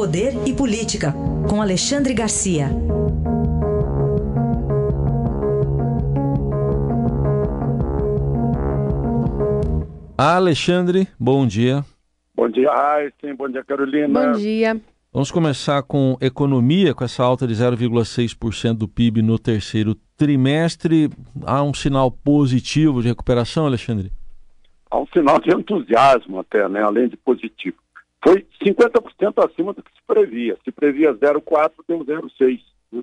Poder e Política, com Alexandre Garcia. Alexandre, bom dia. Bom dia, Aysen. Bom dia, Carolina. Bom dia. Vamos começar com economia, com essa alta de 0,6% do PIB no terceiro trimestre. Há um sinal positivo de recuperação, Alexandre? Há um sinal de entusiasmo até, né? além de positivo. Foi 50% acima do que previa. Se previa 0,4, deu 0,6. Né?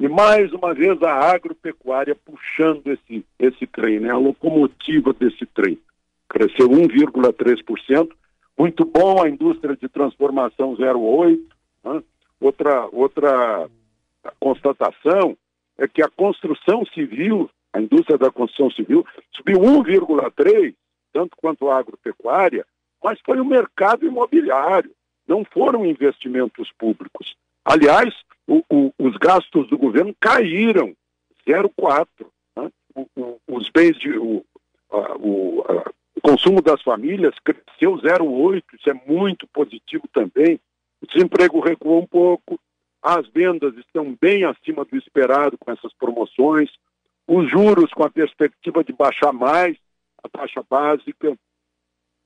E mais uma vez a agropecuária puxando esse, esse trem, né? a locomotiva desse trem. Cresceu 1,3%, muito bom a indústria de transformação 0,8. Né? Outra, outra constatação é que a construção civil, a indústria da construção civil, subiu 1,3, tanto quanto a agropecuária, mas foi o mercado imobiliário, não foram investimentos públicos. Aliás, o, o, os gastos do governo caíram 0,4. Né? os bens de. O, o, o consumo das famílias cresceu 0,8, isso é muito positivo também. O desemprego recuou um pouco, as vendas estão bem acima do esperado com essas promoções, os juros com a perspectiva de baixar mais a taxa básica.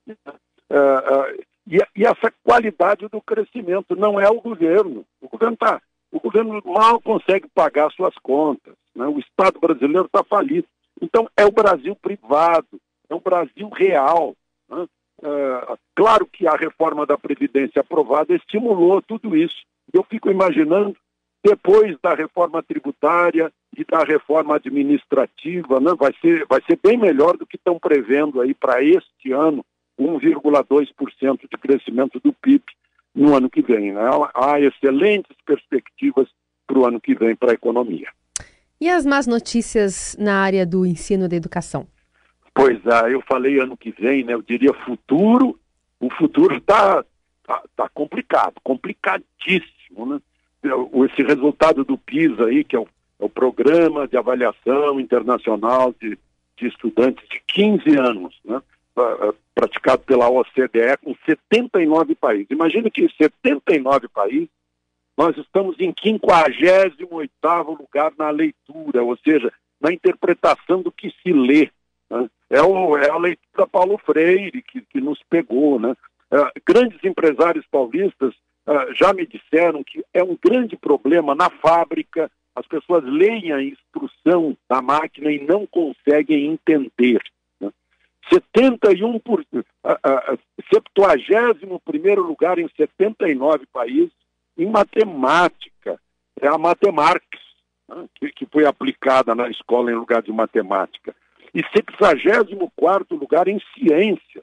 Uh, uh, e, e, essa qualidade do crescimento não é o governo. O governo, tá, o governo mal consegue pagar suas contas. Né? O Estado brasileiro está falido. Então, é o Brasil privado, é o Brasil real. Né? Uh, claro que a reforma da Previdência aprovada estimulou tudo isso. Eu fico imaginando, depois da reforma tributária e da reforma administrativa, né, vai, ser, vai ser bem melhor do que estão prevendo aí para este ano, 1,2% de crescimento do PIB no ano que vem. Né? Há excelentes perspectivas para o ano que vem para a economia. E as más notícias na área do ensino e da educação? Pois é, eu falei ano que vem, né? Eu diria futuro. O futuro está tá, tá complicado, complicadíssimo, né? Esse resultado do PISA aí, que é o, é o Programa de Avaliação Internacional de, de Estudantes de 15 anos, né? Praticado pela OCDE com 79 países. Imagina que em 79 países nós estamos em 58º lugar na leitura, ou seja, na interpretação do que se lê. Né? É, o, é, a leitura Paulo Freire que, que nos pegou, né? Uh, grandes empresários paulistas uh, já me disseram que é um grande problema na fábrica, as pessoas leem a instrução da máquina e não conseguem entender. Né? 71 por uh, uh, 71 primeiro lugar em 79 países em matemática. É a matemática né? que, que foi aplicada na escola em lugar de matemática. E 74 lugar em ciência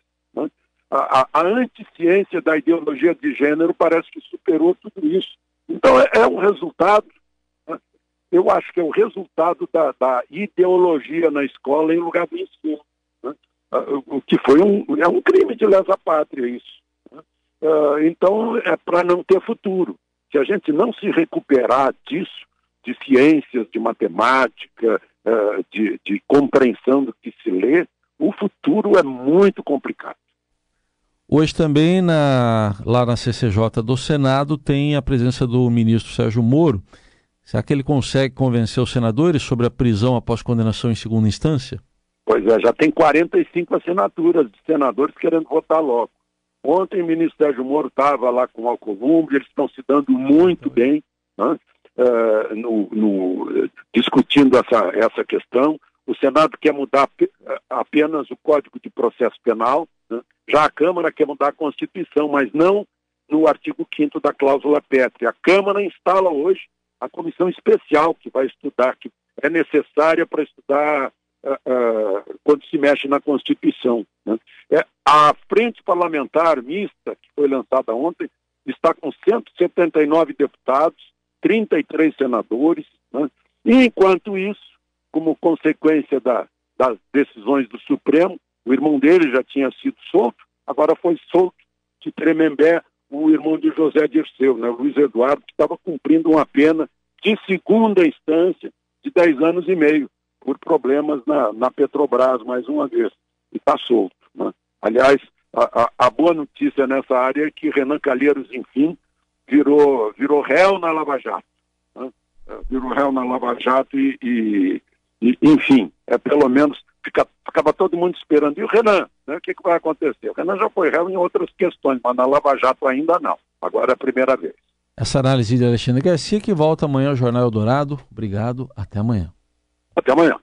a, a anticiência da ideologia de gênero parece que superou tudo isso. Então, é, é um resultado, né? eu acho que é o resultado da, da, ideologia na escola em lugar do ensino. Né? Ah, o que foi um, é um crime de lesa pátria isso. Né? Uh, então, é para não ter futuro. Se a gente não se recuperar disso, de ciências, de matemática, uh, de, de compreensão do que se lê, o futuro é muito complicado. Hoje também na, lá na CCJ do Senado tem a presença do ministro Sérgio Moro. Será que ele consegue convencer os senadores sobre a prisão após condenação em segunda instância? Pois é, já tem 45 assinaturas de senadores querendo votar logo. Ontem o ministro Sérgio Moro estava lá com o Alcolumbre, eles estão se dando muito bem né, uh, no, no, discutindo essa, essa questão. O Senado quer mudar apenas o Código de Processo Penal, né? Já a Câmara quer mudar a Constituição, mas não no artigo 5 da cláusula pétrea. A Câmara instala hoje a comissão especial que vai estudar, que é necessária para estudar uh, uh, quando se mexe na Constituição. Né? É, a Frente Parlamentar Mista, que foi lançada ontem, está com 179 deputados, 33 senadores, né? e enquanto isso, como consequência da, das decisões do Supremo, o irmão dele já tinha sido solto, agora foi solto de Tremembé o irmão de José Dirceu, né, Luiz Eduardo, que estava cumprindo uma pena de segunda instância de 10 anos e meio, por problemas na, na Petrobras, mais uma vez, e está solto. Né? Aliás, a, a, a, boa notícia nessa área é que Renan Calheiros, enfim, virou, virou réu na Lava Jato. Né? Virou réu na Lava Jato e, e, e, enfim, é pelo menos fica, ficava todo mundo esperando. E o Renan, né? o que, que vai acontecer? O Renan já foi réu em outras questões, mas na Lava Jato ainda não. Agora é a primeira vez. Essa análise de Alexandre Garcia que volta amanhã ao Jornal Eldorado. Obrigado, até amanhã. Até amanhã.